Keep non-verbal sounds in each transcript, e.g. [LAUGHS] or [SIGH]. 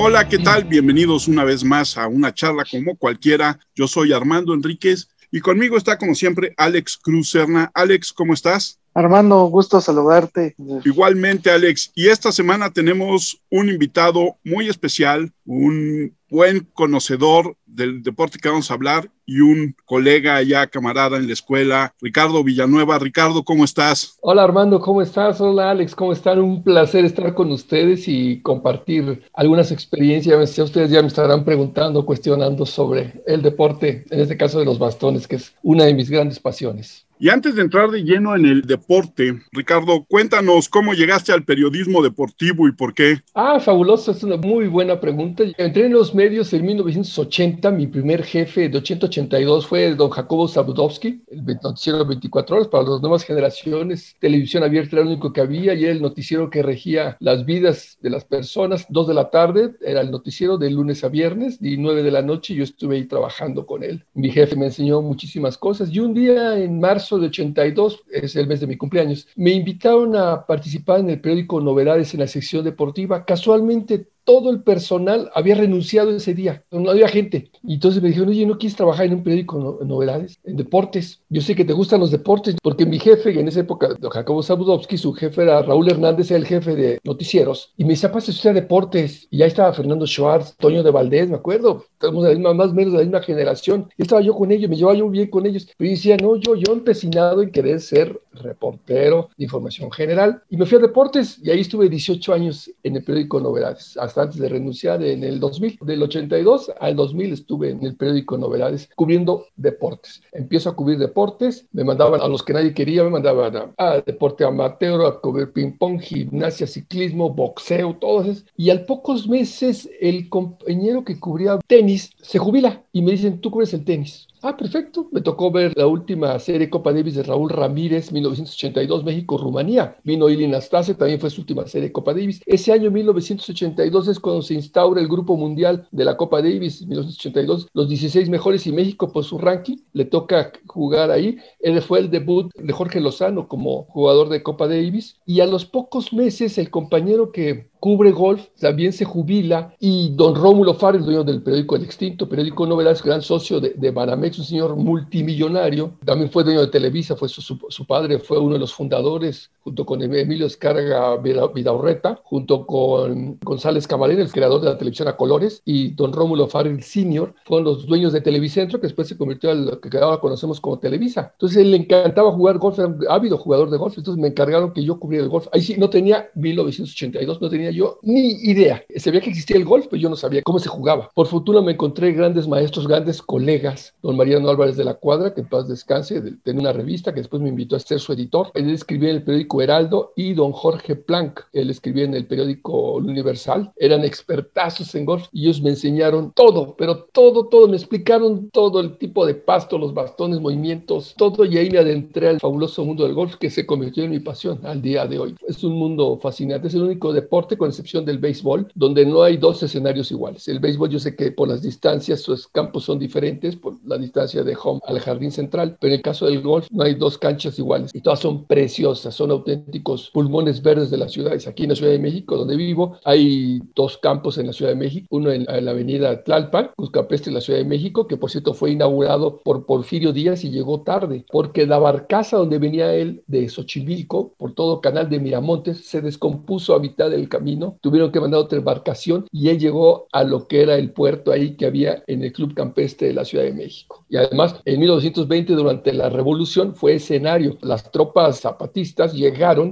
Hola, ¿qué tal? Bienvenidos una vez más a una charla como cualquiera. Yo soy Armando Enríquez y conmigo está como siempre Alex Cruz Serna. Alex, ¿cómo estás? Armando, gusto saludarte. Igualmente, Alex. Y esta semana tenemos un invitado muy especial, un buen conocedor del deporte que vamos a hablar y un colega ya camarada en la escuela, Ricardo Villanueva. Ricardo, ¿cómo estás? Hola Armando, ¿cómo estás? Hola Alex, ¿cómo están? Un placer estar con ustedes y compartir algunas experiencias. Ya ustedes ya me estarán preguntando, cuestionando sobre el deporte, en este caso de los bastones, que es una de mis grandes pasiones. Y antes de entrar de lleno en el deporte, Ricardo, cuéntanos cómo llegaste al periodismo deportivo y por qué. Ah, fabuloso, es una muy buena pregunta. Entré en los medios en 1980, mi primer jefe de 8082 fue don Jacobo Zabudowski, el noticiero 24 horas para las nuevas generaciones. Televisión abierta era lo único que había y era el noticiero que regía las vidas de las personas. Dos de la tarde era el noticiero de lunes a viernes y nueve de la noche yo estuve ahí trabajando con él. Mi jefe me enseñó muchísimas cosas y un día en marzo de 82, es el mes de mi cumpleaños, me invitaron a participar en el periódico Novedades en la sección deportiva. Casualmente todo el personal había renunciado ese día, no había gente. Y entonces me dijeron, oye, ¿no quieres trabajar en un periódico en novedades, en deportes? Yo sé que te gustan los deportes, porque mi jefe, en esa época, Jacobo Zabudowski, su jefe era Raúl Hernández, era el jefe de noticieros, y me decía, pasa usted a deportes. Y ahí estaba Fernando Schwartz, Toño de Valdés, me acuerdo, estamos de la misma, más o menos de la misma generación. Y estaba yo con ellos, me llevaba yo bien con ellos. Yo decía, no, yo, yo empecinado en querer ser reportero de información general. Y me fui a deportes, y ahí estuve 18 años en el periódico Novedades, hasta antes de renunciar en el 2000. Del 82 al 2000 estuve en el periódico Novedades cubriendo deportes. Empiezo a cubrir deportes, me mandaban a los que nadie quería, me mandaban a, deporte amateur, a cubrir ping-pong, gimnasia, ciclismo, boxeo, todo eso. Y al pocos meses el compañero que cubría tenis se jubila y me dicen, tú cubres el tenis. Ah, perfecto. Me tocó ver la última serie Copa Davis de Raúl Ramírez, 1982, México-Rumanía. Vino Ili Nastase, también fue su última serie Copa Davis. Ese año, 1982, es cuando se instaura el Grupo Mundial de la Copa Davis, 1982, los 16 mejores y México por su ranking. Le toca jugar ahí. Él fue el debut de Jorge Lozano como jugador de Copa Davis. Y a los pocos meses, el compañero que cubre golf, también se jubila y don Rómulo Fares, dueño del periódico El Extinto, periódico Novedades, gran socio de, de Banamex, un señor multimillonario, también fue dueño de Televisa, fue su, padre fue uno de los fundadores, junto con Emilio Escarga Vidaurreta, junto con González Camarena, el creador de la televisión a colores, y don Rómulo Fares Sr., fueron los dueños de Televicentro, que después se convirtió en lo que ahora conocemos como Televisa. Entonces, él le encantaba jugar golf, era ávido jugador de golf, entonces me encargaron que yo cubriera el golf. Ahí sí, no tenía 1982, no tenía yo ni idea. Sabía que existía el golf, pero yo no sabía cómo se jugaba. Por fortuna me encontré grandes maestros, grandes colegas. Don Mariano Álvarez de la Cuadra, que en paz descanse, tenía una revista que después me invitó a ser su editor. Él escribía en el periódico Heraldo y don Jorge Planck, él escribía en el periódico Universal. Eran expertazos en golf y ellos me enseñaron todo, pero todo, todo. Me explicaron todo el tipo de pasto, los bastones, movimientos, todo. Y ahí me adentré al fabuloso mundo del golf que se convirtió en mi pasión al día de hoy. Es un mundo fascinante, es el único deporte con excepción del béisbol, donde no hay dos escenarios iguales. El béisbol yo sé que por las distancias sus campos son diferentes, por la distancia de home al jardín central, pero en el caso del golf no hay dos canchas iguales y todas son preciosas, son auténticos pulmones verdes de las ciudades. Aquí en la Ciudad de México, donde vivo, hay dos campos en la Ciudad de México, uno en, la avenida Tlalpan, Cuscapeste, en la Ciudad de México, que por cierto fue inaugurado por Porfirio Díaz y llegó tarde, porque la barcaza donde venía él de Xochimilco, por todo canal de Miramontes, se descompuso a mitad del camino tuvieron que mandar otra embarcación y él llegó a lo que era el puerto ahí que había en el Club Campestre de la Ciudad de México. Y además, en 1920, durante la revolución, fue escenario. Las tropas zapatistas llegaron,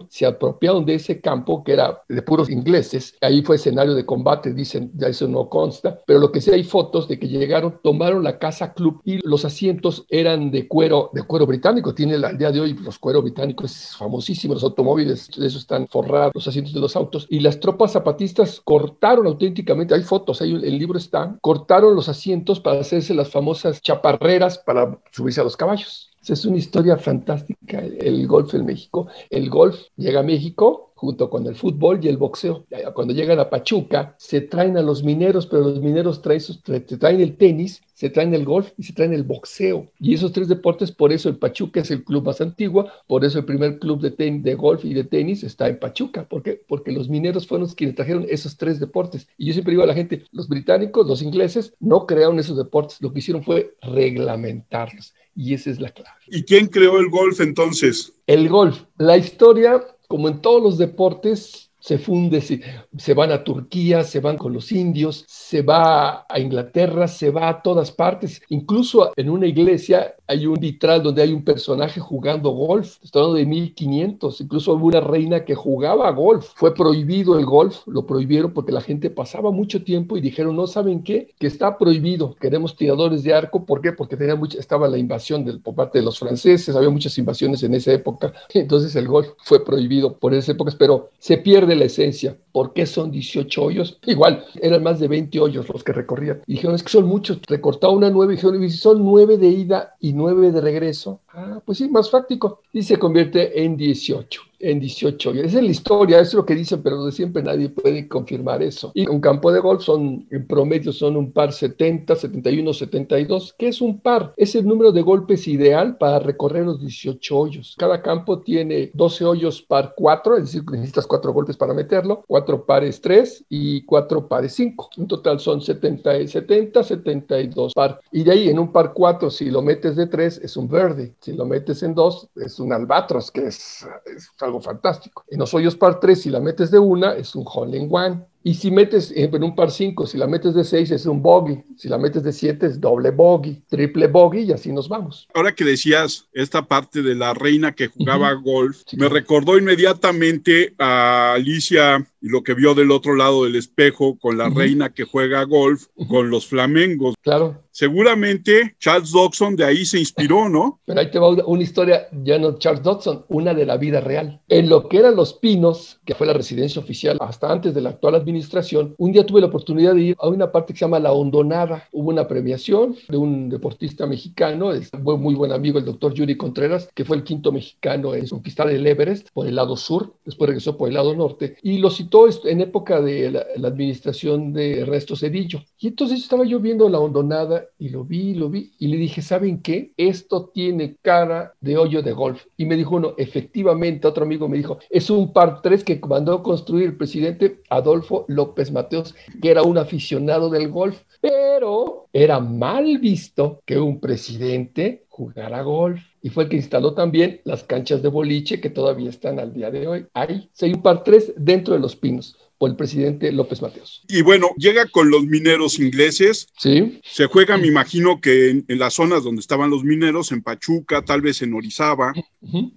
se apropiaron de ese campo que era de puros ingleses. Ahí fue escenario de combate, dicen, ya eso no consta, pero lo que sí hay fotos de que llegaron, tomaron la casa club y los asientos eran de cuero, de cuero británico. Tiene al día de hoy los cueros británicos es famosísimo, los automóviles, de eso están forrados los asientos de los autos y las tropas zapatistas cortaron auténticamente, hay fotos, ahí el libro está, cortaron los asientos para hacerse las famosas chaparreras para subirse a los caballos. Es una historia fantástica, el golf en México. El golf llega a México junto con el fútbol y el boxeo. Cuando llegan a Pachuca, se traen a los mineros, pero los mineros traen, traen el tenis se traen el golf y se traen el boxeo. Y esos tres deportes, por eso el Pachuca es el club más antiguo, por eso el primer club de, de golf y de tenis está en Pachuca. ¿Por qué? Porque los mineros fueron los quienes trajeron esos tres deportes. Y yo siempre digo a la gente, los británicos, los ingleses, no crearon esos deportes, lo que hicieron fue reglamentarlos. Y esa es la clave. ¿Y quién creó el golf entonces? El golf. La historia, como en todos los deportes, se funde, se, se, van a Turquía, se van con los indios, se va a Inglaterra, se va a todas partes. Incluso en una iglesia hay un vitral donde hay un personaje jugando golf. Estoy hablando de 1500. Incluso hubo una reina que jugaba golf. Fue prohibido el golf, lo prohibieron porque la gente pasaba mucho tiempo y dijeron, no saben qué, que está prohibido. Queremos tiradores de arco. ¿Por qué? Porque tenía mucha, estaba la invasión del, por parte de los franceses, había muchas invasiones en esa época. [LAUGHS] Entonces el golf fue prohibido por esas épocas, pero se pierde la esencia. ¿Por qué son 18 hoyos? Igual, eran más de 20 hoyos los que recorrían. Dijeron, es que son muchos. Recortaba una nueve y dijeron, son nueve de ida y nueve de regreso. Ah, pues sí, más práctico. Y se convierte en 18 en 18 Esa es la historia, es lo que dicen, pero siempre nadie puede confirmar eso. Y un campo de golf son, en promedio, son un par 70, 71, 72. ¿Qué es un par? Es el número de golpes ideal para recorrer los 18 hoyos. Cada campo tiene 12 hoyos par 4, es decir, necesitas 4 golpes para meterlo, 4 pares 3 y 4 pares 5. En total son 70, 70, 72 par. Y de ahí en un par 4, si lo metes de 3, es un verde. Si lo metes en 2, es un albatros, que es algo fantástico. En los hoyos par 3, si la metes de una, es un hole one. Y si metes en un par 5, si la metes de 6 es un bogey, si la metes de 7 es doble bogey, triple bogey y así nos vamos. Ahora que decías esta parte de la reina que jugaba golf, me recordó inmediatamente a Alicia y lo que vio del otro lado del espejo con la reina que juega golf con los flamengos. Claro. Seguramente Charles Dodson de ahí se inspiró, ¿no? Pero ahí te va una historia, ya no Charles Dodson, una de la vida real. En lo que eran Los Pinos, que fue la residencia oficial hasta antes de la actual administración, un día tuve la oportunidad de ir a una parte que se llama La Hondonada. Hubo una premiación de un deportista mexicano, fue muy buen amigo, el doctor Yuri Contreras, que fue el quinto mexicano en conquistar el Everest por el lado sur, después regresó por el lado norte, y lo citó en época de la, la administración de Ernesto Cedillo. Y entonces estaba yo viendo La Hondonada y lo vi, lo vi, y le dije, ¿saben qué? Esto tiene cara de hoyo de golf. Y me dijo uno, efectivamente, otro amigo me dijo, es un par 3 que mandó construir el presidente Adolfo López Mateos, que era un aficionado del golf, pero era mal visto que un presidente jugara golf. Y fue el que instaló también las canchas de boliche que todavía están al día de hoy. Ahí, hay un par 3 dentro de los pinos por el presidente López Mateos. Y bueno, llega con los mineros ingleses. Sí. Se juega, me imagino que en, las zonas donde estaban los mineros, en Pachuca, tal vez en Orizaba.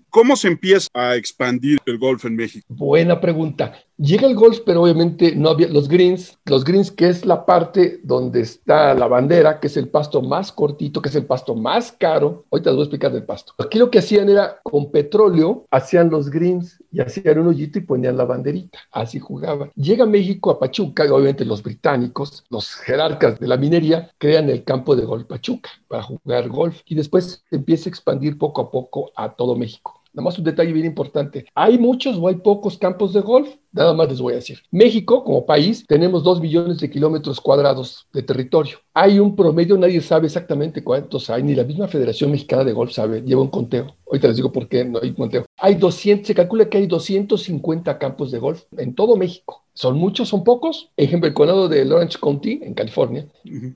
¿Cómo se empieza a expandir el golf en México? Buena pregunta. Llega el golf, pero obviamente no había los greens. Los greens, que es la parte donde está la bandera, que es el pasto más cortito, que es el pasto más caro. Ahorita les voy a explicar del pasto. Aquí lo que hacían era con petróleo, hacían los greens y hacían un hoyito y ponían la banderita. Así jugaban. Llega México a Pachuca, y obviamente los británicos, los jerarcas de la minería, crean el campo de golf Pachuca para jugar golf y después empieza a expandir poco a poco a todo México. Nada más un detalle bien importante. ¿Hay muchos o hay pocos campos de golf? Nada más les voy a decir. México, como país, tenemos dos millones de kilómetros cuadrados de territorio. Hay un promedio, nadie sabe exactamente cuántos hay, ni la misma Federación Mexicana de Golf sabe, lleva un conteo. Ahorita les digo por qué no hay conteo. Hay 200, se calcula que hay 250 campos de golf en todo México. ¿Son muchos? ¿Son pocos? Ejemplo, el condado de Orange County, en California.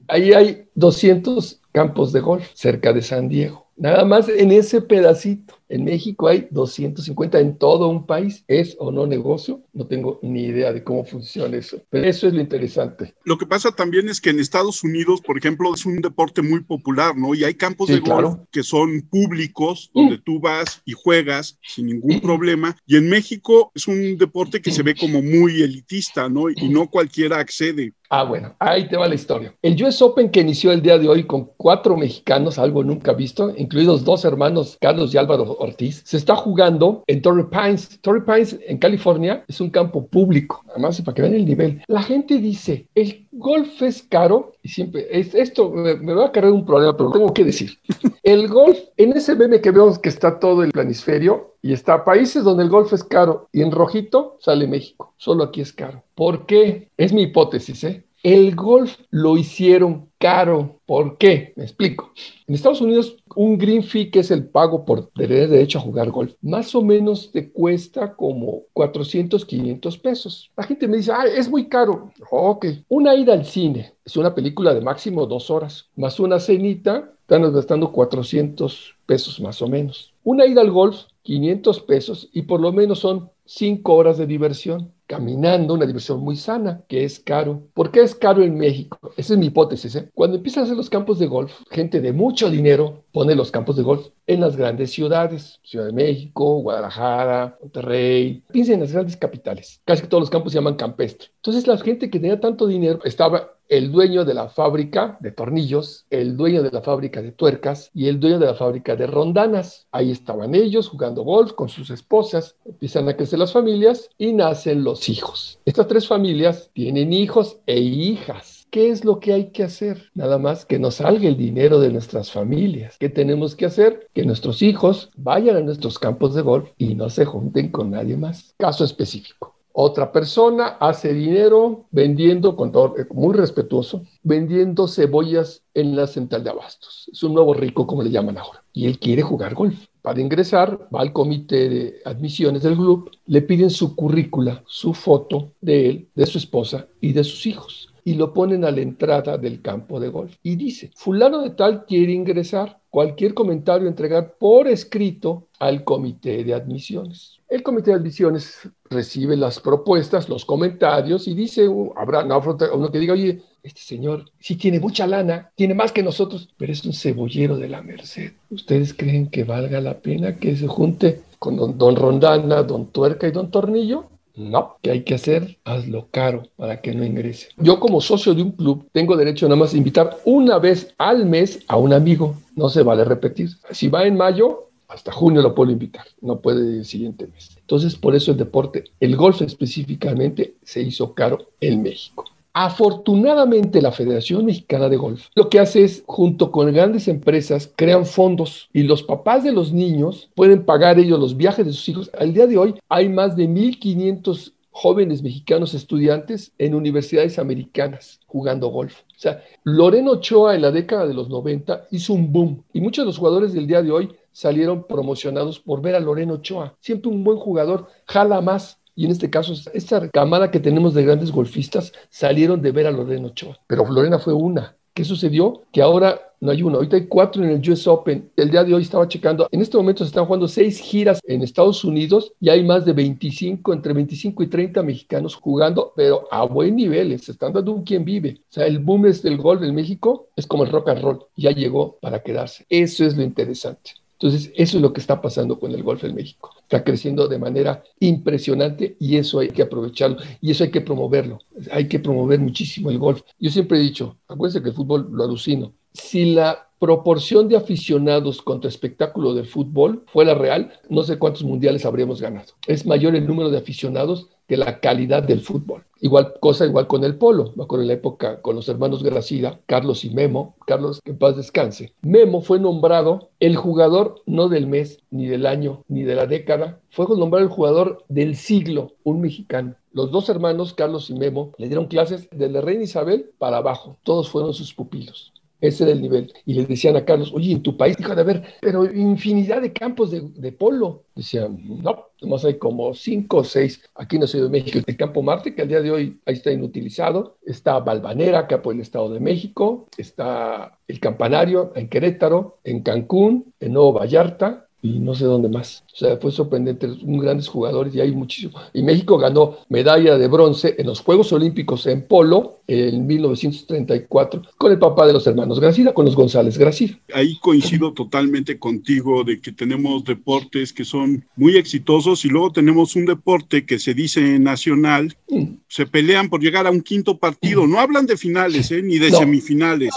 Ahí hay 200 campos de golf cerca de San Diego. Nada más en ese pedacito. En México hay 250 en todo un país. ¿Es o no negocio? No tengo ni idea de cómo funciona eso. Pero eso es lo interesante. Lo que pasa también es que en Estados Unidos, por ejemplo, es un deporte muy popular, ¿no? Y hay campos de golf que son públicos, donde tú vas y juegas sin ningún problema. Y en México es un deporte que se ve como muy elitista, ¿no? Y no cualquiera accede. Ah, bueno, ahí te va la historia. El US Open que inició el día de hoy con cuatro mexicanos, algo nunca visto, incluidos dos hermanos, Carlos y Álvaro Ortiz, se está jugando en Torrey Pines. Torrey Pines en California es un campo público, además para que vean el nivel. La gente dice, el golf es caro y siempre, es, esto me, va a cargar un problema, pero tengo que decir. [LAUGHS] El golf, en ese meme que vemos que está todo el planisferio y está países donde el golf es caro y en rojito sale México. Solo aquí es caro. ¿Por qué? Es mi hipótesis, ¿eh? El golf lo hicieron caro. ¿Por qué? Me explico. En Estados Unidos, un green fee, que es el pago por tener derecho a jugar golf, más o menos te cuesta como 400, 500 pesos. La gente me dice, ah, es muy caro. Ok. Una ida al cine es una película de máximo dos horas, más una cenita, están gastando 400 pesos más o menos. Una ida al golf, 500 pesos, y por lo menos son 5 horas de diversión caminando, una diversión muy sana, que es caro. ¿Por qué es caro en México? Esa es mi hipótesis. ¿eh? Cuando empiezan a hacer los campos de golf, gente de mucho dinero pone los campos de golf en las grandes ciudades, Ciudad de México, Guadalajara, Monterrey, piensen en las grandes capitales. Casi todos los campos se llaman campestre. Entonces la gente que tenía tanto dinero estaba el dueño de la fábrica de tornillos, el dueño de la fábrica de tuercas y el dueño de la fábrica de rondanas. Ahí estaban ellos jugando golf con sus esposas, empiezan a crecer las familias y nacen los hijos. Estas tres familias tienen hijos e hijas. ¿Qué es lo que hay que hacer? Nada más que nos salga el dinero de nuestras familias. ¿Qué tenemos que hacer? Que nuestros hijos vayan a nuestros campos de golf y no se junten con nadie más. Caso específico. Otra persona hace dinero vendiendo, con todo, eh, muy respetuoso, vendiendo cebollas en la central de abastos. Es un nuevo rico, como le llaman ahora. Y él quiere jugar golf. Para ingresar, va al comité de admisiones del club, le piden su currícula, su foto de él, de su esposa y de sus hijos. Y lo ponen a la entrada del campo de golf. Y dice, fulano de tal quiere ingresar. Cualquier comentario entregar por escrito al comité de admisiones. El comité de admisiones recibe las propuestas, los comentarios y dice, uh, habrá uno que diga, oye, este señor sí tiene mucha lana, tiene más que nosotros, pero es un cebollero de la Merced. ¿Ustedes creen que valga la pena que se junte con don, don Rondana, don Tuerca y don Tornillo? No, ¿qué hay que hacer? Hazlo caro para que no ingrese. Yo como socio de un club tengo derecho nada más a invitar una vez al mes a un amigo. No se vale repetir. Si va en mayo, hasta junio lo puedo invitar, no puede el siguiente mes. Entonces, por eso el deporte, el golf específicamente, se hizo caro en México. Afortunadamente la Federación Mexicana de Golf lo que hace es, junto con grandes empresas, crean fondos y los papás de los niños pueden pagar ellos los viajes de sus hijos. Al día de hoy hay más de 1.500 jóvenes mexicanos estudiantes en universidades americanas jugando golf. O sea, Loreno Ochoa en la década de los 90 hizo un boom y muchos de los jugadores del día de hoy salieron promocionados por ver a Loreno Ochoa. Siempre un buen jugador, jala más. Y en este caso, esta camada que tenemos de grandes golfistas salieron de ver a Loreno Ochoa. Pero Lorena fue una. ¿Qué sucedió? Que ahora no hay uno. Ahorita hay cuatro en el US Open. El día de hoy estaba checando. En este momento se están jugando seis giras en Estados Unidos y hay más de 25, entre 25 y 30 mexicanos jugando, pero a buen nivel. Se están dando un quien vive. O sea, el boom es del golf en México es como el rock and roll. Ya llegó para quedarse. Eso es lo interesante. Entonces, eso es lo que está pasando con el golf en México. Está creciendo de manera impresionante y eso hay que aprovecharlo y eso hay que promoverlo. Hay que promover muchísimo el golf. Yo siempre he dicho, acuérdense que el fútbol lo alucino. Si la proporción de aficionados contra espectáculo del fútbol fuera real, no sé cuántos mundiales habríamos ganado. Es mayor el número de aficionados que la calidad del fútbol. Igual cosa igual con el polo. En la época con los hermanos Gracida, Carlos y Memo, Carlos que en paz descanse. Memo fue nombrado el jugador no del mes, ni del año, ni de la década, fue nombrado el jugador del siglo, un mexicano. Los dos hermanos, Carlos y Memo, le dieron clases desde reina Isabel para abajo. Todos fueron sus pupilos. Ese era el nivel. Y le decían a Carlos, oye, en tu país, dijo de haber, pero infinidad de campos de, polo. Decían, no, nomás hay como cinco o seis aquí en la Ciudad de México. El Campo Marte, que al día de hoy ahí está inutilizado. Está Balvanera, que apoya el Estado de México. Está el Campanario en Querétaro, en Cancún, en Nuevo Vallarta y no sé dónde más. O sea, fue sorprendente, un grandes jugadores y hay muchísimo. Y México ganó medalla de bronce en los Juegos Olímpicos en polo en 1934 con el papá de los hermanos Gracida, con los González Gracida. Ahí coincido totalmente contigo de que tenemos deportes que son muy exitosos y luego tenemos un deporte que se dice nacional, mm. se pelean por llegar a un quinto partido, no hablan de finales ¿eh? ni de semifinales,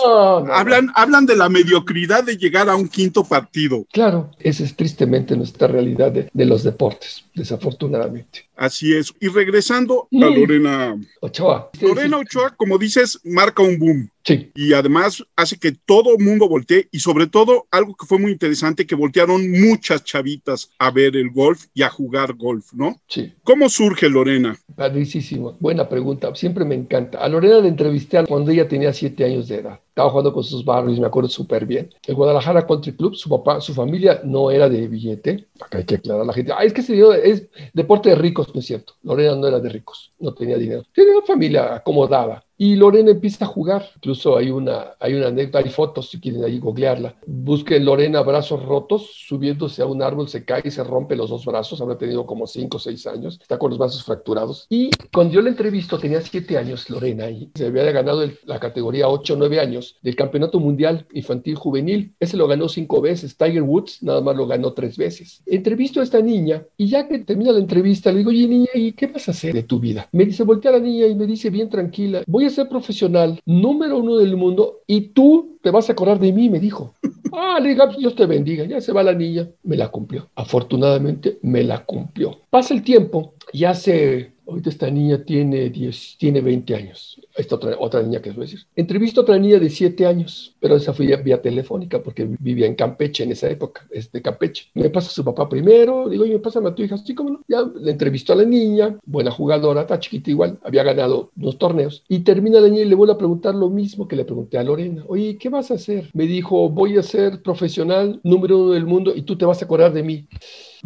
hablan, hablan de la mediocridad de llegar a un quinto partido. Claro, esa es tristemente nuestra realidad de, de los deportes, desafortunadamente. Así es. Y regresando a Lorena Ochoa. Lorena Ochoa, como dices, marca un boom. Sí. Y además hace que todo el mundo voltee y sobre todo algo que fue muy interesante, que voltearon muchas chavitas a ver el golf y a jugar golf, ¿no? Sí. ¿Cómo surge Lorena? Padrísimo. Buena pregunta. Siempre me encanta. A Lorena la entrevisté cuando ella tenía siete años de edad. Estaba jugando con sus barrios, me acuerdo súper bien. El Guadalajara Country Club, su papá, su familia no era de billete. Acá hay que aclarar a la gente. Ah, es que se dio, es deporte de ricos, no es cierto. Lorena no era de ricos, no tenía dinero. Tenía una familia acomodada. Y Lorena empieza a jugar. Incluso hay una, hay una anécdota, hay fotos si quieren ahí googlearla. Busquen Lorena brazos rotos, subiéndose a un árbol, se cae y se rompe los dos brazos. Habrá tenido como cinco o seis años. Está con los brazos fracturados. Y cuando yo la entrevisto, tenía siete años Lorena y se había ganado la categoría 8 o 9 años del Campeonato Mundial Infantil Juvenil. Ese lo ganó cinco veces. Tiger Woods nada más lo ganó tres veces. Entrevisto a esta niña y ya que termina la entrevista, le digo, oye niña, ¿y qué vas a hacer de tu vida? Me dice, voltea a la niña y me dice bien tranquila, voy a ser profesional número uno del mundo y tú te vas a acordar de mí, me dijo. [LAUGHS] Ah, le digo, Dios te bendiga. Ya se va la niña. Me la cumplió. Afortunadamente, me la cumplió. Pasa el tiempo y hace Ahorita esta niña tiene, 10, tiene 20 años. Esta otra, otra niña que es decir. Entrevisto a otra niña de 7 años, pero esa fue vía telefónica porque vivía en Campeche en esa época, es de Campeche. Me pasa a su papá primero, digo, oye, me pasa a tu hija, sí, como no. Ya le entrevistó a la niña, buena jugadora, está chiquita igual, había ganado unos torneos. Y termina la niña y le vuelvo a preguntar lo mismo que le pregunté a Lorena. Oye, ¿qué vas a hacer? Me dijo, voy a ser profesional número uno del mundo y tú te vas a acordar de mí.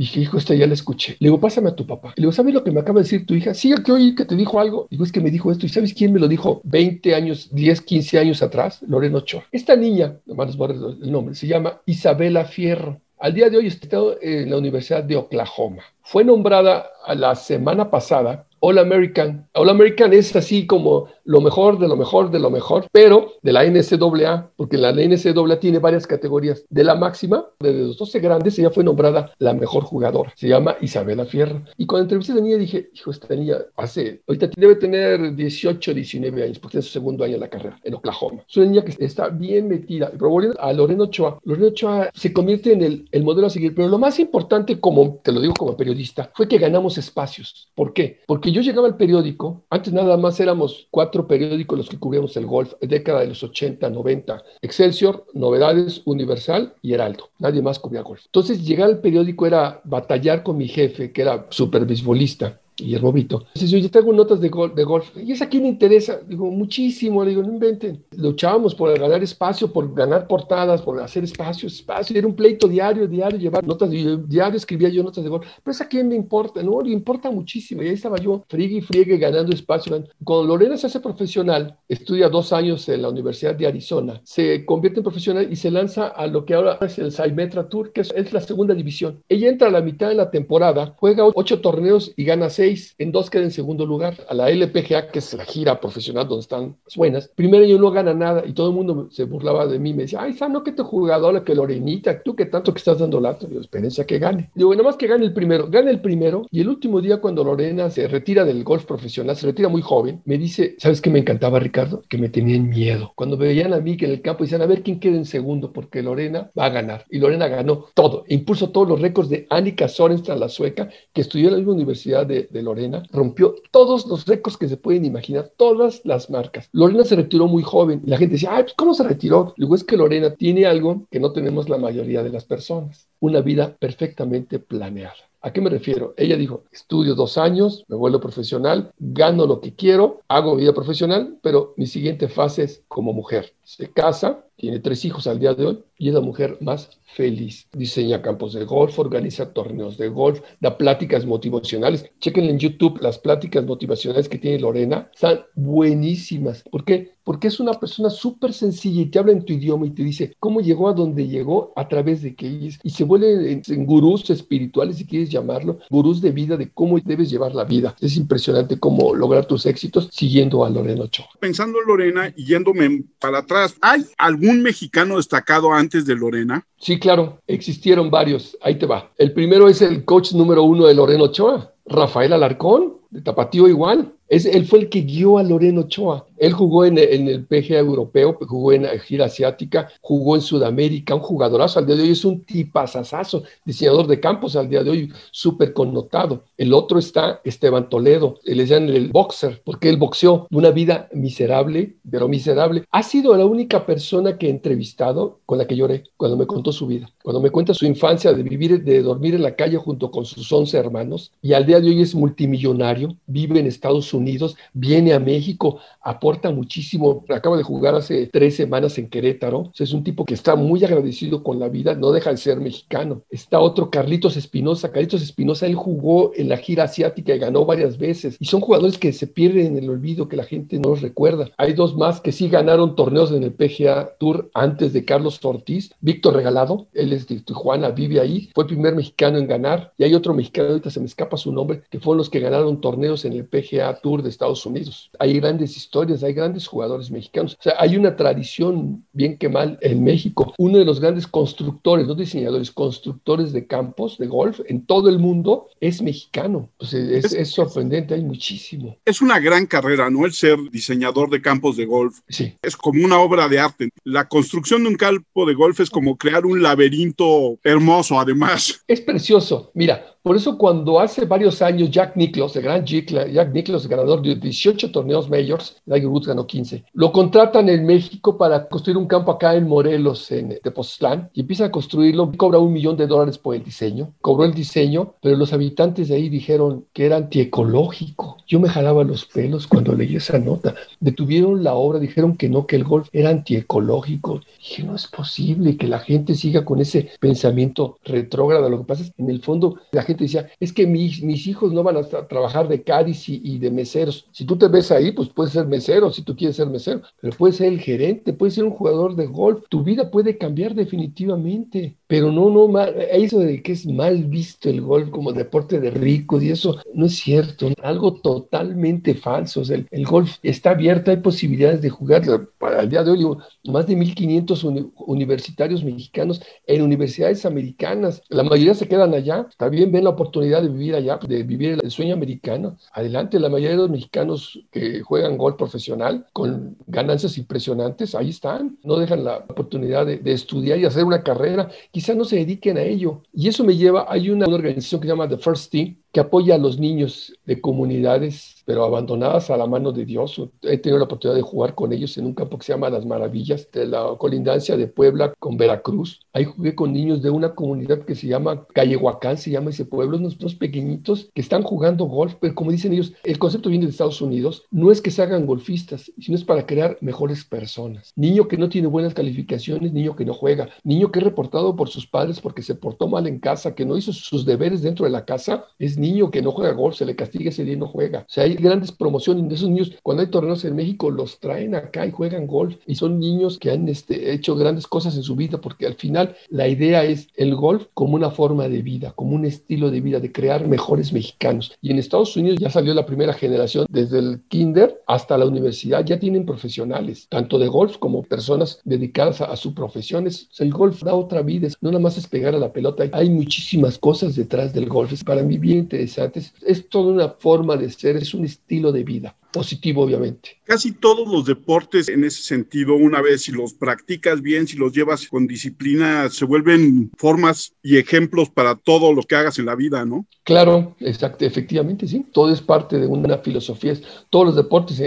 Dije, hijo, esta ya la escuché. Le digo, pásame a tu papá. Le digo, ¿sabes lo que me acaba de decir tu hija? Sí, que oí que te dijo algo. Digo, es que me dijo esto. ¿Y sabes quién me lo dijo 20 años, 10, 15 años atrás? Lorena Ochoa. Esta niña, nomás les el nombre, se llama Isabela Fierro. Al día de hoy está en la Universidad de Oklahoma. Fue nombrada a la semana pasada All American. All American es así como lo mejor de lo mejor de lo mejor, pero de la NCAA, porque la NCAA tiene varias categorías. De la máxima, de los 12 grandes, ella fue nombrada la mejor jugadora. Se llama Isabela Fierro. Y cuando entrevisté a la niña dije, hijo, esta niña hace, ahorita debe tener 18, 19 años, porque es su segundo año en la carrera, en Oklahoma. Es una niña que está bien metida. Pero volviendo a Lorena Ochoa, Lorena Ochoa se convierte en el, el modelo a seguir, pero lo más importante, como te lo digo como periodista, fue que ganamos espacios. ¿Por qué? Porque yo llegaba al periódico, antes nada más éramos cuatro periódicos los que cubríamos el golf, década de los 80, 90, Excelsior, Novedades, Universal y Heraldo. Nadie más cubría golf. Entonces llegar al periódico era batallar con mi jefe, que era súper beisbolista Guillermo Vito. Entonces yo ya tengo notas de, gol, de golf. ¿Y esa quién interesa? Digo, muchísimo. Le digo, no inventen. Luchábamos por ganar espacio, por ganar portadas, por hacer espacio, espacio. Era un pleito diario, diario, llevar notas. Diario escribía yo notas de golf. Pero esa quién me importa, ¿no? Le importa muchísimo. Y ahí estaba yo, friegue y friegue, ganando espacio. Cuando Lorena se hace profesional, estudia dos años en la Universidad de Arizona, se convierte en profesional y se lanza a lo que ahora es el Saimetra Tour, que es, es la segunda división. Ella entra a la mitad de la temporada, juega ocho torneos y gana seis en dos queda en segundo lugar. A la LPGA, que es la gira profesional donde están las buenas, primero año no gana nada y todo el mundo se burlaba de mí. Me decía, ay, no que te jugadora, que Lorenita, tú que tanto que estás dando lato. Digo, espérense a que gane. Digo, nada más que gane el primero. Gane el primero y el último día cuando Lorena se retira del golf profesional, se retira muy joven, me dice, ¿sabes qué me encantaba, Ricardo? Que me tenían miedo. Cuando veían a mí que en el campo decían, a ver quién queda en segundo, porque Lorena va a ganar. Y Lorena ganó todo. E impuso todos los récords de Annika Sorensen, la sueca, que estudió en la misma universidad de Lorena, rompió todos los récords que se pueden imaginar, todas las marcas. Lorena se retiró muy joven y la gente decía, ay, pues ¿cómo se retiró? Luego es que Lorena tiene algo que no tenemos la mayoría de las personas, una vida perfectamente planeada. ¿A qué me refiero? Ella dijo, estudio dos años, me vuelvo profesional, gano lo que quiero, hago vida profesional, pero mi siguiente fase es como mujer. Se casa, tiene tres hijos al día de hoy y es la mujer más feliz. Diseña campos de golf, organiza torneos de golf, da pláticas motivacionales. Chequen en YouTube las pláticas motivacionales que tiene Lorena. Están buenísimas. ¿Por qué? Porque es una persona súper sencilla y te habla en tu idioma y te dice cómo llegó a donde llegó a través de qué es. Y se vuelve en, en gurús espirituales, si quieres llamarlo, gurús de vida, de cómo debes llevar la vida. Es impresionante cómo lograr tus éxitos siguiendo a Lorena Ochoa. Pensando en Lorena y yéndome para atrás, ¿hay algún mexicano destacado antes de Lorena? Sí, claro, existieron varios. Ahí te va. El primero es el coach número uno de Lorena Ochoa, Rafael Alarcón, de Tapatío igual. Es, él fue el que guió a Loreno Ochoa. Él jugó en, el PGA europeo, jugó en la gira asiática, jugó en Sudamérica, un jugadorazo al día de hoy, es un tipazazazo, diseñador de campos al día de hoy, súper connotado. El otro está Esteban Toledo, le llaman el boxer, porque él boxeó una vida miserable, pero miserable. Ha sido la única persona que he entrevistado con la que lloré cuando me contó su vida, cuando me cuenta su infancia de vivir, de dormir en la calle junto con sus 11 hermanos, y al día de hoy es multimillonario, vive en Estados Unidos, viene a México, aporta muchísimo. Acaba de jugar hace tres semanas en Querétaro. es un tipo que está muy agradecido con la vida, no deja de ser mexicano. Está otro Carlitos Espinosa. Carlitos Espinosa, él jugó en la gira asiática y ganó varias veces. Y son jugadores que se pierden en el olvido, que la gente no los recuerda. Hay dos más que sí ganaron torneos en el PGA Tour antes de Carlos Ortiz. Víctor Regalado, él es de Tijuana, vive ahí. Fue el primer mexicano en ganar. Y hay otro mexicano, ahorita se me escapa su nombre, que fueron los que ganaron torneos en el PGA Tour de Estados Unidos. Hay grandes historias, hay grandes jugadores mexicanos. O sea, hay una tradición, bien que mal, en México. Uno de los grandes constructores, no diseñadores, constructores de campos de golf en todo el mundo es mexicano. Pues es, es, sorprendente, hay muchísimo. Es una gran carrera, ¿no? El ser diseñador de campos de golf. Sí. Es como una obra de arte. La construcción de un campo de golf es como crear un laberinto hermoso, además. Es precioso. Mira, por eso cuando hace varios años Jack Nicklaus, el gran Jack Nicklaus, ganador de 18 torneos majors, Tiger Woods ganó 15, lo contratan en México para construir un campo acá en Morelos, en Tepoztlán, y empieza a construirlo, cobra un millón de dólares por el diseño, cobró el diseño, pero los habitantes de ahí dijeron que era antiecológico. Yo me jalaba los pelos cuando leí esa nota. Detuvieron la obra, dijeron que no, que el golf era antiecológico. Dije, no es posible que la gente siga con ese pensamiento retrógrado. Lo que pasa es que en el fondo la gente decía, es que mis, mis hijos no van a trabajar de Cádiz y, de meseros. Si tú te ves ahí, pues puedes ser mesero, si tú quieres ser mesero, pero puedes ser el gerente, puedes ser un jugador de golf. Tu vida puede cambiar definitivamente. Pero no, no, eso de que es mal visto el golf como deporte de ricos y eso no es cierto. Algo totalmente falso. el, el, golf está abierto, hay posibilidades de jugar. Para el día de hoy, más de 1.500 universitarios mexicanos en universidades americanas. La mayoría se quedan allá. Bien, ven la oportunidad de vivir allá, de vivir el sueño americano. Adelante, la mayoría de los mexicanos que juegan golf profesional con ganancias impresionantes, ahí están. No dejan la oportunidad de, estudiar y hacer una carrera. Quizá no se dediquen a ello. Y eso me lleva, hay una, una organización que se llama The First Team, que apoya a los niños de comunidades, pero abandonadas a la mano de Dios. He tenido la oportunidad de jugar con ellos en un campo que se llama Las Maravillas, de la colindancia de Puebla con Veracruz. Ahí jugué con niños de una comunidad que se llama Callehuacán, se llama ese pueblo, dos pequeñitos que están jugando golf, pero como dicen ellos, el concepto viene de Estados Unidos, no es que se hagan golfistas, sino es para crear mejores personas. Niño que no tiene buenas calificaciones, niño que no juega, niño que es reportado por sus padres porque se portó mal en casa, que no hizo sus deberes dentro de la casa, es niño que no juega golf, se le castiga ese día y no juega. O sea, hay grandes promociones de esos niños. Cuando hay torneos en México, los traen acá y juegan golf. Y son niños que han este, hecho grandes cosas en su vida, porque al final la idea es el golf como una forma de vida, como un estilo de vida, de crear mejores mexicanos. Y en Estados Unidos ya salió la primera generación, desde el kinder hasta la universidad, ya tienen profesionales, tanto de golf como personas dedicadas a, su profesión. el golf da otra vida, no nada más es pegar a la pelota. Hay muchísimas cosas detrás del golf. Para mí bien interesante es, toda una forma de ser, es un estilo de vida positivo, obviamente. Casi todos los deportes en ese sentido, una vez si los practicas bien, si los llevas con disciplina, se vuelven formas y ejemplos para todo lo que hagas en la vida, ¿no? Claro, exacto, efectivamente, sí. Todo es parte de una filosofía. Todos los deportes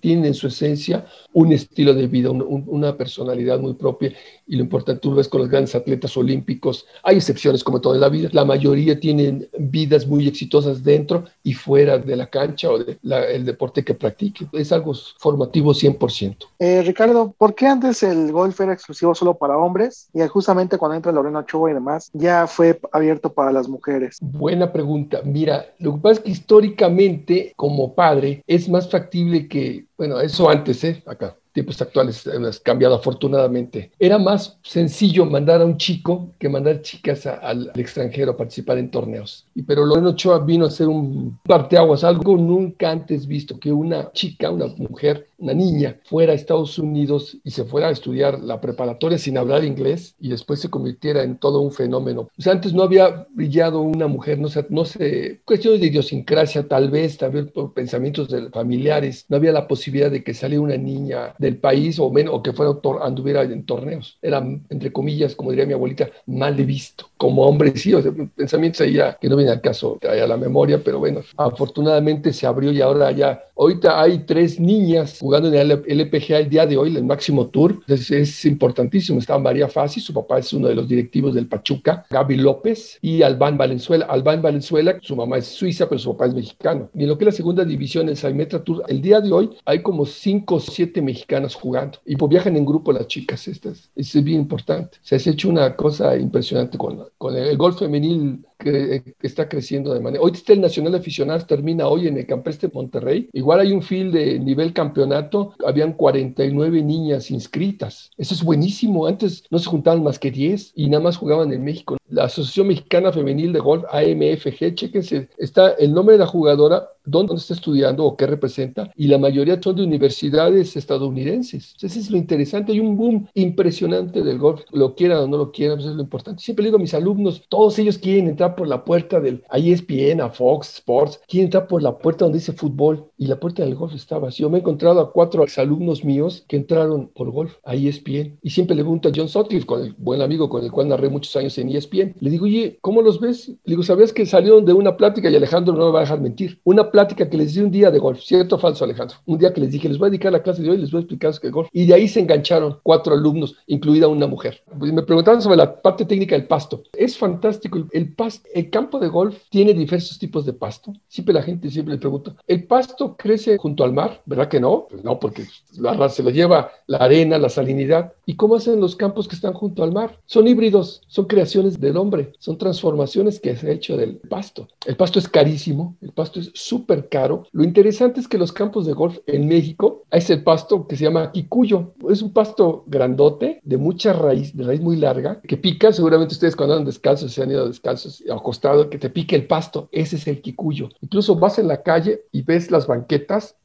tienen en su esencia un estilo de vida, una personalidad muy propia. Y lo importante, tú lo ves con los grandes atletas olímpicos, hay excepciones como todo en la vida. La mayoría tienen vidas muy exitosas dentro y fuera de la cancha o del deporte que practique. Es algo formativo 100%. Eh, Ricardo, ¿por qué antes el golf era exclusivo solo para hombres y justamente cuando entra Lorena Ochoa y demás ya fue abierto para las mujeres? Buena pregunta. Mira, lo que pasa es que históricamente como padre es más factible que Bueno, eso antes, ¿eh? Acá tiempos actuales has cambiado afortunadamente. Era más sencillo mandar a un chico que mandar chicas al extranjero a participar en torneos. Y, pero Lorena Ochoa vino a ser un parteaguas, algo nunca antes visto, que una chica, una mujer, una niña, fuera a Estados Unidos y se fuera a estudiar la preparatoria sin hablar inglés y después se convirtiera en todo un fenómeno. O sea, antes no había brillado una mujer, no sé, no sé, cuestiones de idiosincrasia tal vez, tal vez por pensamientos de familiares, no había la posibilidad de que saliera una niña del país o, menos, o que fuera anduviera en torneos. Era, entre comillas, como diría mi abuelita, mal visto. Como hombre, sí, o sea, pensamientos ahí ya, que no viene al caso a la memoria, pero bueno, afortunadamente se abrió y ahora ya, ahorita hay tres niñas jugando en el LPGA el día de hoy, el máximo tour. Es, es importantísimo. Está María Fassi, su papá es uno de los directivos del Pachuca, Gaby López y Albán Valenzuela. Albán Valenzuela, su mamá es suiza, pero su papá es mexicano. Y en lo que es la segunda división, el Saimetra Tour, el día de hoy hay como cinco o siete mexicanas jugando. Y pues viajan en grupo las chicas estas. Es bien importante. Se ha hecho una cosa impresionante con, con el golf femenil que, está creciendo de manera. Hoy está el Nacional de Aficionados, termina hoy en el Campestre Monterrey. Igual hay un field de nivel campeonato, habían 49 niñas inscritas. Eso es buenísimo. Antes no se juntaban más que 10 y nada más jugaban en México. La Asociación Mexicana Femenil de Golf, AMFG, chequense, está el nombre de la jugadora, dónde está estudiando o qué representa, y la mayoría son de universidades estadounidenses. Entonces, es lo interesante. Hay un boom impresionante del golf. Lo quieran o no lo quieran, eso pues es lo importante. Siempre digo a mis alumnos, todos ellos quieren entrar por la puerta del a ESPN, a Fox Sports, quién entra por la puerta donde dice fútbol y la puerta del golf está vacío. Me he encontrado a cuatro exalumnos míos que entraron por golf a ESPN y siempre le pregunto a John Sutcliffe, con el buen amigo con el cual narré muchos años en ESPN. Le digo, oye, ¿cómo los ves? Le digo, ¿sabías que salieron de una plática y Alejandro no me va a dejar mentir? Una plática que les di un día de golf, ¿cierto o falso, Alejandro? Un día que les dije, les voy a dedicar la clase de hoy, les voy a explicar qué es golf. Y de ahí se engancharon cuatro alumnos, incluida una mujer. Pues me preguntaban sobre la parte técnica del pasto. Es fantástico. El, pasto, el campo de golf tiene diversos tipos de pasto. Siempre la gente siempre le pregunta, ¿el pasto crece junto al mar? ¿Verdad que no? Pues no, porque la, se lo lleva la arena, la salinidad. ¿Y cómo hacen los campos que están junto al mar? Son híbridos, son creaciones del hombre, son transformaciones que se ha hecho del pasto. El pasto es carísimo, el pasto es súper caro. Lo interesante es que los campos de golf en México, es el pasto que se llama quicuyo. Es un pasto grandote, de mucha raíz, de raíz muy larga, que pica. Seguramente ustedes cuando andan descalzos se han ido descalzos acostados, que te pique el pasto, ese es el quicuyo. Incluso vas en la calle y ves las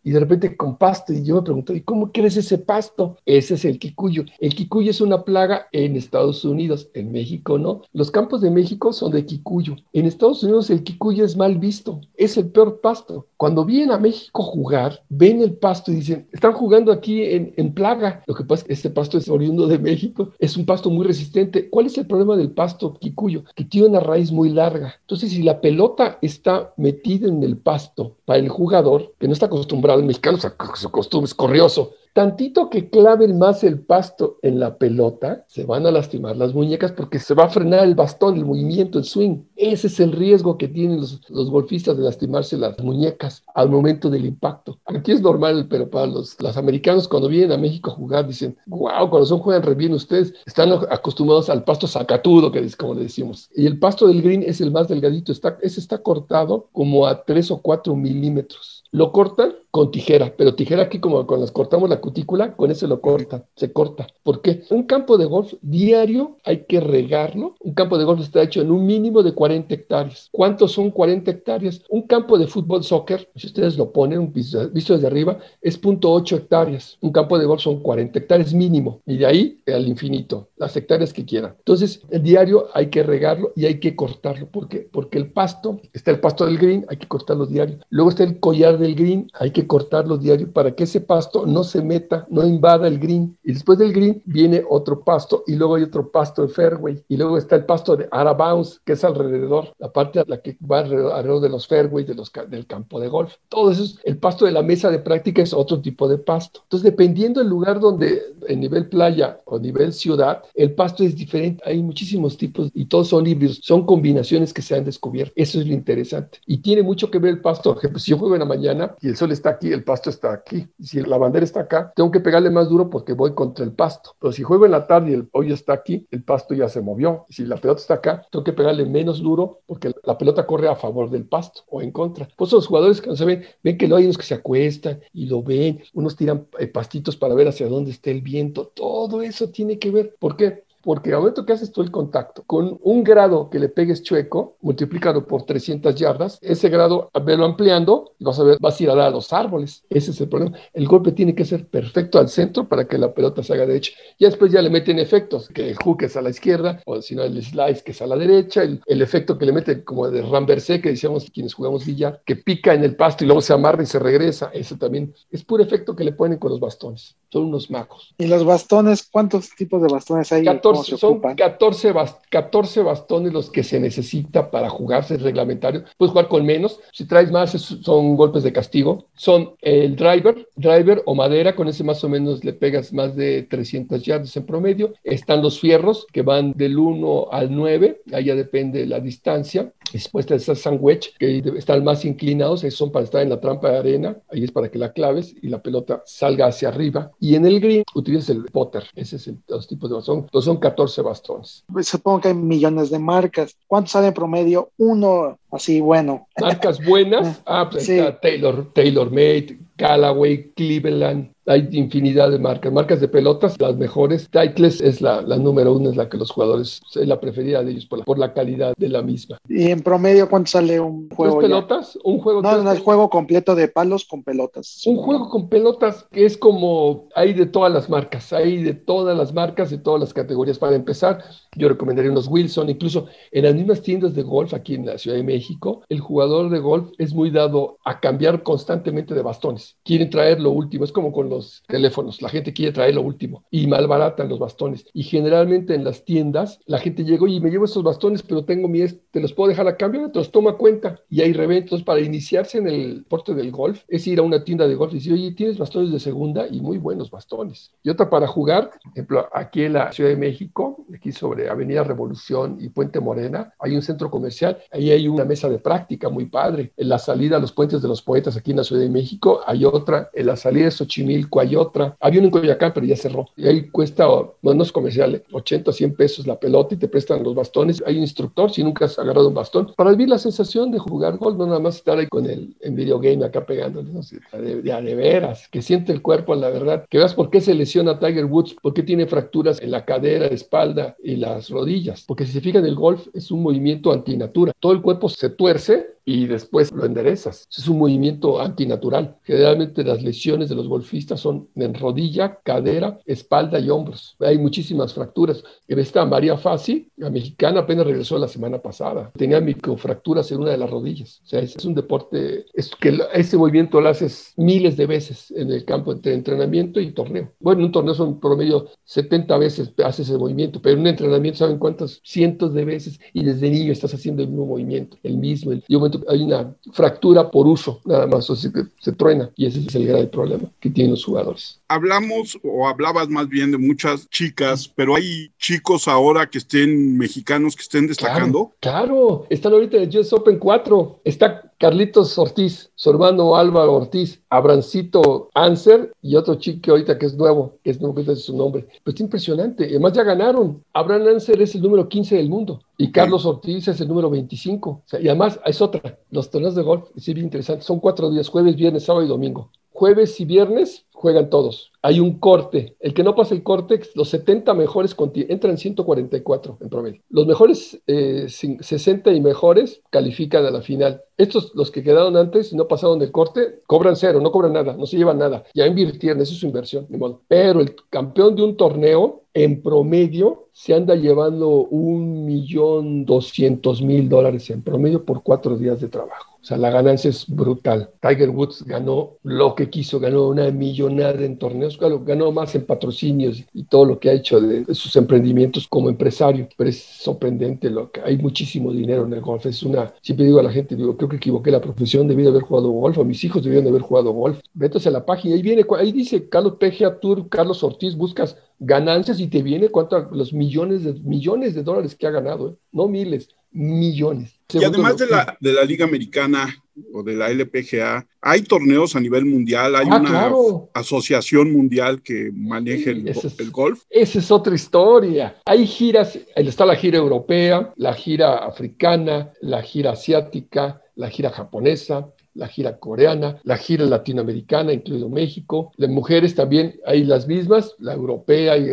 y de repente con pasto, y yo me pregunto, ¿y cómo crees ese pasto? Ese es el quicuyo. El quicuyo es una plaga en Estados Unidos, en México no. Los campos de México son de quicuyo. En Estados Unidos el quicuyo es mal visto, es el peor pasto. Cuando vienen a México jugar, ven el pasto y dicen, están jugando aquí en, en plaga. Lo que pasa es que este pasto es oriundo de México, es un pasto muy resistente. ¿Cuál es el problema del pasto quicuyo? Que tiene una raíz muy larga. Entonces, si la pelota está metida en el pasto para el jugador, que no está acostumbrado, el mexicano su costumbre es corrioso, Tantito que claven más el pasto en la pelota, se van a lastimar las muñecas porque se va a frenar el bastón, el movimiento, el swing. Ese es el riesgo que tienen los, golfistas de lastimarse las muñecas al momento del impacto. Aquí es normal, pero para los, los americanos cuando vienen a México a jugar dicen, wow, cuando son juegan re bien ustedes, están acostumbrados al pasto sacatudo, que es como le decimos. Y el pasto del green es el más delgadito, está, ese está cortado como a 3 o 4 milímetros. Lo cortan con tijera, pero tijera aquí como cuando las cortamos la cutícula, con eso lo cortan, se corta. ¿Por qué? Un campo de golf diario hay que regarlo. Un campo de golf está hecho en un mínimo de 40 hectáreas. ¿Cuántos son 40 hectáreas? Un campo de fútbol, soccer, si ustedes lo ponen, visto desde arriba, es 0.8 hectáreas. Un campo de golf son 40 hectáreas mínimo y de ahí al infinito, las hectáreas que quieran. Entonces, el diario hay que regarlo y hay que cortarlo. ¿Por qué? Porque el pasto, está el pasto del green, hay que cortarlo diario. Luego está el collar del green hay que cortarlo diario para que ese pasto no se meta, no invada el green. Y después del green viene otro pasto y luego hay otro pasto de fairway. Y luego está el pasto de out bounds, que es alrededor, la parte a la que va alrededor, de los fairways de los, del campo de golf. Todo eso es el pasto de la mesa de práctica es otro tipo de pasto. Entonces, dependiendo del lugar donde, en nivel playa o nivel ciudad, el pasto es diferente, hay muchísimos tipos y todos son híbridos, son combinaciones que se han descubierto. Eso es lo interesante. Y tiene mucho que ver el pasto. Por ejemplo, si yo juego en la mañana y el sol está aquí, el pasto está aquí. Si la bandera está acá, tengo que pegarle más duro porque voy contra el pasto. Pero si juego en la tarde y el hoy está aquí, el pasto ya se movió. Si la pelota está acá, tengo que pegarle menos duro porque la pelota corre a favor del pasto o en contra. Pues los jugadores que no se ven, ven que no hay unos que se acuestan y lo ven, unos tiran eh, pastitos para ver hacia dónde está el viento. Todo eso tiene que ver. ¿Por qué? Porque al momento que haces tú el contacto con un grado que le pegues chueco, multiplicado por 300 yardas, ese grado, velo ampliando vas a ver, vas a ir a dar a los árboles. Ese es el problema. El golpe tiene que ser perfecto al centro para que la pelota se haga derecha. Y después ya le meten efectos, que el hook es a la izquierda, o si no, el slice que es a la derecha, el, efecto que le mete como de ramversé, que decíamos quienes jugamos billar, que pica en el pasto y luego se amarra y se regresa. Ese también es puro efecto que le ponen con los bastones. Son unos magos. ¿Y los bastones? ¿Cuántos tipos de bastones hay? Son 14, 14, bastones los que se necesita para jugarse el reglamentario. Puedes jugar con menos. Si traes más, son golpes de castigo. Son el driver, driver o madera, con ese más o menos le pegas más de 300 yardas en promedio. Están los fierros que van del 1 al 9, ahí ya depende la distancia. Después está el sandwich, que están más inclinados, esos son para estar en la trampa de arena, ahí es para que la claves y la pelota salga hacia arriba. Y en el green utilizas el potter, ese es el, los tipos de bastón. Entonces son 14 bastones. Pues supongo que hay millones de marcas. ¿Cuántos sale en promedio? Uno así bueno. Marcas buenas, [LAUGHS] ah, pues está Taylor, Taylor Made, Callaway, Cleveland, hay infinidad de marcas, marcas de pelotas, las mejores. Titles es la, la número uno, es la que los jugadores, es la preferida de ellos por la, por la calidad de la misma. ¿Y en promedio cuánto sale un juego? ¿Tres pelotas? Un juego. No, no, el juego completo de palos con pelotas. Un juego con pelotas que es como, hay de todas las marcas, hay de todas las marcas, de todas las categorías. Para empezar, yo recomendaría unos Wilson, incluso en las mismas tiendas de golf aquí en la Ciudad de México, el jugador de golf es muy dado a cambiar constantemente de bastones. Quieren traer lo último, es como con los teléfonos. La gente quiere traer lo último y malbaratan los bastones. Y generalmente en las tiendas la gente llega, y me llevo estos bastones, pero tengo mi, te los puedo dejar a cambio, te los toma cuenta. Y hay reventos para iniciarse en el porte del golf, es ir a una tienda de golf y decir, oye, tienes bastones de segunda y muy buenos bastones. Y otra para jugar, por ejemplo, aquí en la Ciudad de México, aquí sobre Avenida Revolución y Puente Morena, hay un centro comercial, ahí hay una mesa de práctica muy padre. En la salida a los puentes de los poetas aquí en la Ciudad de México hay otra, en la salida de Xochimilco hay otra. Había uno en Coyacán, pero ya cerró. Y ahí cuesta, no, no es comercial, 80 o 100 pesos la pelota y te prestan los bastones. Hay un instructor, si nunca has agarrado un bastón, para vivir la sensación de jugar gol, no nada más estar ahí con el en videogame acá pegándole, no sé, de, de, veras, que siente el cuerpo, la verdad. Que veas por qué se lesiona Tiger Woods, por qué tiene fracturas en la cadera, espalda y las rodillas. Porque si se fijan, el golf es un movimiento antinatura. Todo el cuerpo se tuerce y después lo enderezas. Es un movimiento antinatural. Generalmente las lesiones de los golfistas son en rodilla, cadera, espalda y hombros. Hay muchísimas fracturas. En esta María Fassi, la mexicana, apenas regresó la semana pasada. Tenía microfracturas en una de las rodillas. O sea, es, un deporte, es que ese movimiento lo haces miles de veces en el campo entre entrenamiento y torneo. Bueno, en un torneo son promedio 70 veces haces ese movimiento, pero en un entrenamiento saben cuántas cientos de veces y desde niño estás haciendo el mismo movimiento, el mismo. El, momento hay una fractura por uso, nada más, o sea, que se truena y ese es el grave problema que tienen los jugadores. Hablamos o hablabas más bien de muchas chicas, pero hay chicos ahora que estén mexicanos que estén destacando. Claro, claro. están ahorita en el US Open 4, está Carlitos Ortiz, su hermano Álvaro Ortiz, Abrancito Anser y otro chico ahorita que es nuevo, que es nuevo, es su nombre. Pues es impresionante. Además ya ganaron. Abraham Anser es el número 15 del mundo y Carlos Ortiz es el número 25. y además es otra. Los torneos de golf, es bien interesante. Son cuatro días, jueves, viernes, sábado y domingo. Jueves y viernes juegan todos. Hay un corte. El que no pasa el corte, los 70 mejores entran 144 en promedio. Los mejores 60 eh, y mejores califican a la final. Estos, los que quedaron antes y no pasaron el corte, cobran cero, no cobran nada, no se llevan nada. Ya invirtieron, eso es su inversión. Pero el campeón de un torneo, en promedio, se anda llevando un millón doscientos mil dólares en promedio por cuatro días de trabajo. O sea, la ganancia es brutal. Tiger Woods ganó lo que quiso, ganó una millonada en torneos, claro, ganó más en patrocinios y todo lo que ha hecho de, sus emprendimientos como empresario. Pero es sorprendente lo que hay muchísimo dinero en el golf. Es una, siempre digo a la gente, digo, creo que equivoqué la profesión, debí de haber jugado golf, o mis hijos debían de haber jugado golf. Vete a la página, ahí viene, ahí dice Carlos PGA Tour, Carlos Ortiz, buscas ganancias y te viene cuánto los millones de millones de dólares que ha ganado, ¿eh? no miles, millones. Y además de la, de la Liga Americana o de la LPGA, hay torneos a nivel mundial, hay ah, una asociación mundial que maneja el, el, golf. Esa es otra historia. Hay giras, está la gira europea, la gira africana, la gira asiática, la gira japonesa, la gira coreana, la gira latinoamericana, incluido México. Las mujeres también hay las mismas, la europea y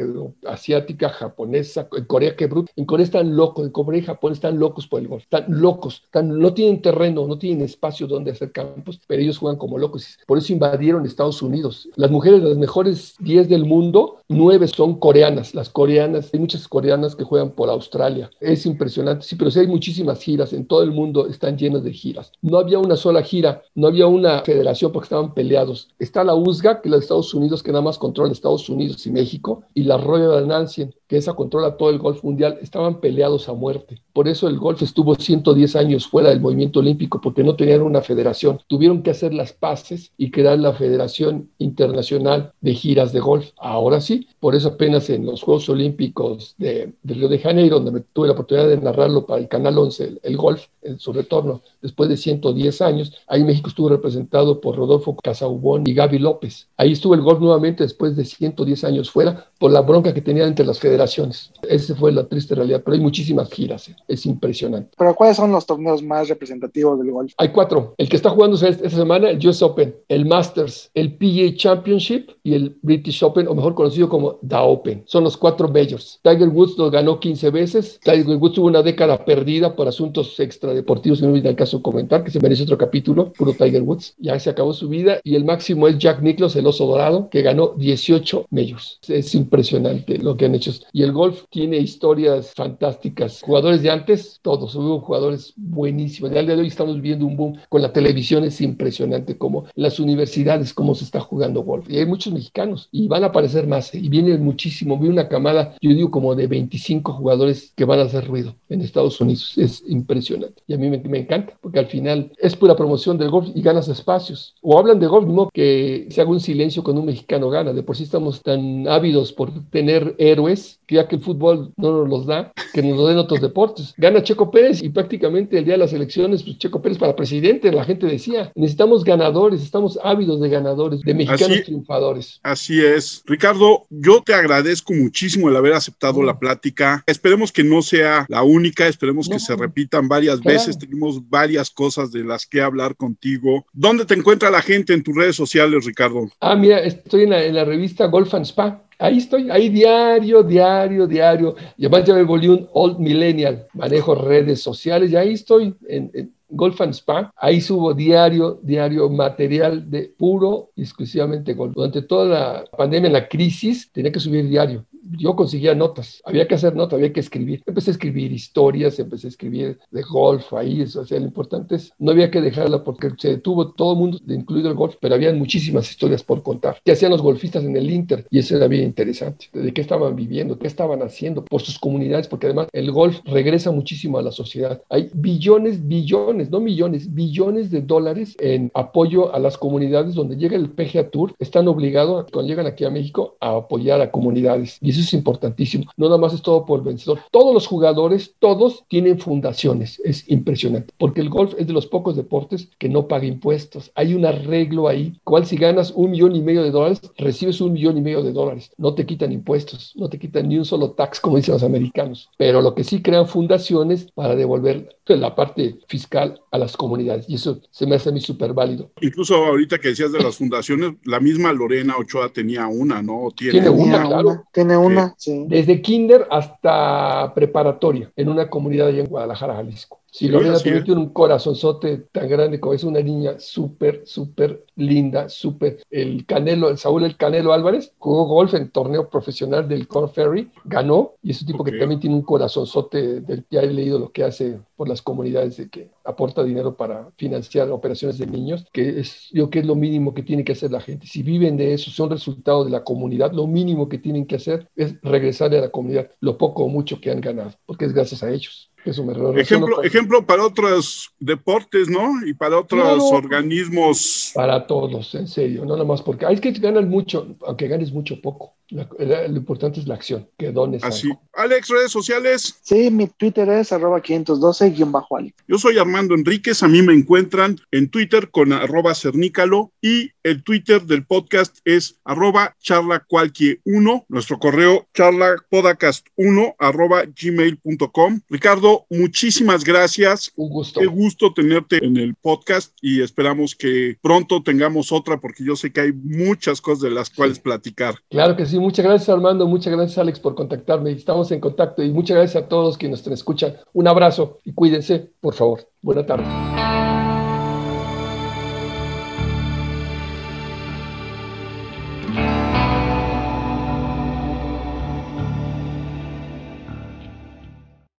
asiática, japonesa, en Corea, que bruto. En Corea están locos, en Corea y Japón están locos por el golf, están locos, están, no tienen terreno, no tienen espacio donde hacer campos, pero ellos juegan como locos. Por eso invadieron Estados Unidos. Las mujeres, las mejores 10 del mundo, 9 son coreanas. Las coreanas, hay muchas coreanas que juegan por Australia. Es impresionante, sí, pero sí hay muchísimas giras en todo el mundo, están llenas de giras. No había una sola gira no había una federación porque estaban peleados. Está la USGA, que es la de Estados Unidos, que nada más controla Estados Unidos y México, y la Royal Ancien, que esa controla todo el golf mundial, estaban peleados a muerte. Por eso el golf estuvo 110 años fuera del movimiento olímpico, porque no tenían una federación. Tuvieron que hacer las paces y crear la Federación Internacional de Giras de Golf. Ahora sí, por eso apenas en los Juegos Olímpicos de, Río de Janeiro, donde tuve la oportunidad de narrarlo para el Canal 11, el, golf, en su retorno, después de 110 años, ahí México estuvo representado por Rodolfo Casaubón y Gaby López. Ahí estuvo el golf nuevamente después de 110 años fuera por la bronca que tenían entre las federaciones. Esa fue la triste realidad, pero hay muchísimas giras. ¿eh? Es impresionante. Pero ¿cuáles son los torneos más representativos del golf? Hay cuatro. El que está jugando esta semana, el US Open, el Masters, el PGA Championship y el British Open, o mejor conocido como The Open. Son los cuatro majors. Tiger Woods lo ganó 15 veces. Tiger Woods tuvo una década perdida por asuntos extradeportivos, que no me el caso comentar, que se merece otro capítulo, puro Tiger Woods. Ya se acabó su vida. Y el máximo es Jack Nicklaus, el oso dorado, que ganó 18 majors. Es impresionante lo que han hecho. Y el golf tiene historias fantásticas. Jugadores de antes, todos, hubo jugadores buenísimos. Al día de hoy estamos viendo un boom con la televisión, es impresionante como las universidades, cómo se está jugando golf. Y hay muchos mexicanos y van a aparecer más, ¿eh? y viene muchísimo. Vi una camada, yo digo como de 25 jugadores que van a hacer ruido en Estados Unidos. Es impresionante. Y a mí me, me encanta, porque al final es pura promoción del golf y ganas espacios. O hablan de golf, no que se haga un silencio cuando un mexicano gana. De por sí estamos tan ávidos por tener héroes, que ya que el fútbol no nos los da, que nos lo den otros deportes. Gana Checo Pérez y prácticamente el día de las elecciones, pues Checo Pérez para presidente, la gente decía, necesitamos ganadores, estamos ávidos de ganadores, de mexicanos triunfadores. Así es. Ricardo, yo te agradezco muchísimo el haber aceptado la plática. Esperemos que no sea la única, esperemos que se repitan varias veces, tenemos varias cosas de las que hablar contigo. ¿Dónde te encuentra la gente en tus redes sociales, Ricardo? Ah, mira, estoy en la, en la revista Golf and Spa Ahí estoy, ahí diario, diario, diario. Y además ya me volví un old millennial, manejo redes sociales y ahí estoy en, Golf and Spa. Ahí subo diario, diario material de puro y exclusivamente golf. Durante toda la pandemia, la crisis, tenía que subir diario yo conseguía notas, había que hacer notas, había que escribir. Empecé a escribir historias, empecé a escribir de golf ahí, eso, o sea, lo importante es, no había que dejarla porque se detuvo todo el mundo, incluido el golf, pero había muchísimas historias por contar. ¿Qué hacían los golfistas en el Inter? Y eso era bien interesante, de qué estaban viviendo, qué estaban haciendo por sus comunidades, porque además el golf regresa muchísimo a la sociedad. Hay billones, billones, no millones, billones de dólares en apoyo a las comunidades donde llega el PGA Tour, están obligados, cuando llegan aquí a México, a apoyar a comunidades. Y eso es importantísimo. No nada más es todo por vencedor. Todos los jugadores, todos tienen fundaciones. Es impresionante. Porque el golf es de los pocos deportes que no paga impuestos. Hay un arreglo ahí. Cual si ganas un millón y medio de dólares, recibes un millón y medio de dólares. No te quitan impuestos. No te quitan ni un solo tax, como dicen los americanos. Pero lo que sí crean fundaciones para devolver la parte fiscal a las comunidades. Y eso se me hace a mí súper válido. Incluso ahorita que decías de las fundaciones, la misma Lorena Ochoa tenía una, ¿no? Tiene, una, claro. Tiene una, Desde kinder hasta preparatoria, en una comunidad allá en Guadalajara, Jalisco. Sí, Lorena también tiene un corazonzote tan grande como es una niña súper, súper linda, súper. El Canelo, el Saúl El Canelo Álvarez jugó golf en torneo profesional del Corn Ferry, ganó y es un tipo que también tiene un corazonzote del ya he leído lo que hace por las comunidades de que aporta dinero para financiar operaciones de niños, que es yo que es lo mínimo que tiene que hacer la gente. Si viven de eso, son resultado de la comunidad, lo mínimo que tienen que hacer es regresarle a la comunidad lo poco o mucho que han ganado, porque es gracias a ellos. Eso me ejemplo, ejemplo para otros deportes, ¿no? Y para otros organismos. Para todos, en serio, no nada más porque hay que ganar mucho, aunque ganes mucho poco lo importante es la acción, que dones. Así. Alex, redes sociales. Sí, mi Twitter es arroba 512-Alex. Yo soy Armando Enríquez, a mí me encuentran en Twitter con arroba cernícalo y el Twitter del podcast es arroba charlacualquie1, nuestro correo charlapodcast1 arroba gmail.com. Ricardo, muchísimas gracias. Un gusto. Qué gusto tenerte en el podcast y esperamos que pronto tengamos otra porque yo sé que hay muchas cosas de las cuales platicar. Claro que sí muchas gracias Armando, muchas gracias Alex por contactarme. Estamos en contacto y muchas gracias a todos quienes nos escuchan. Un abrazo y cuídense, por favor. Buena tarde.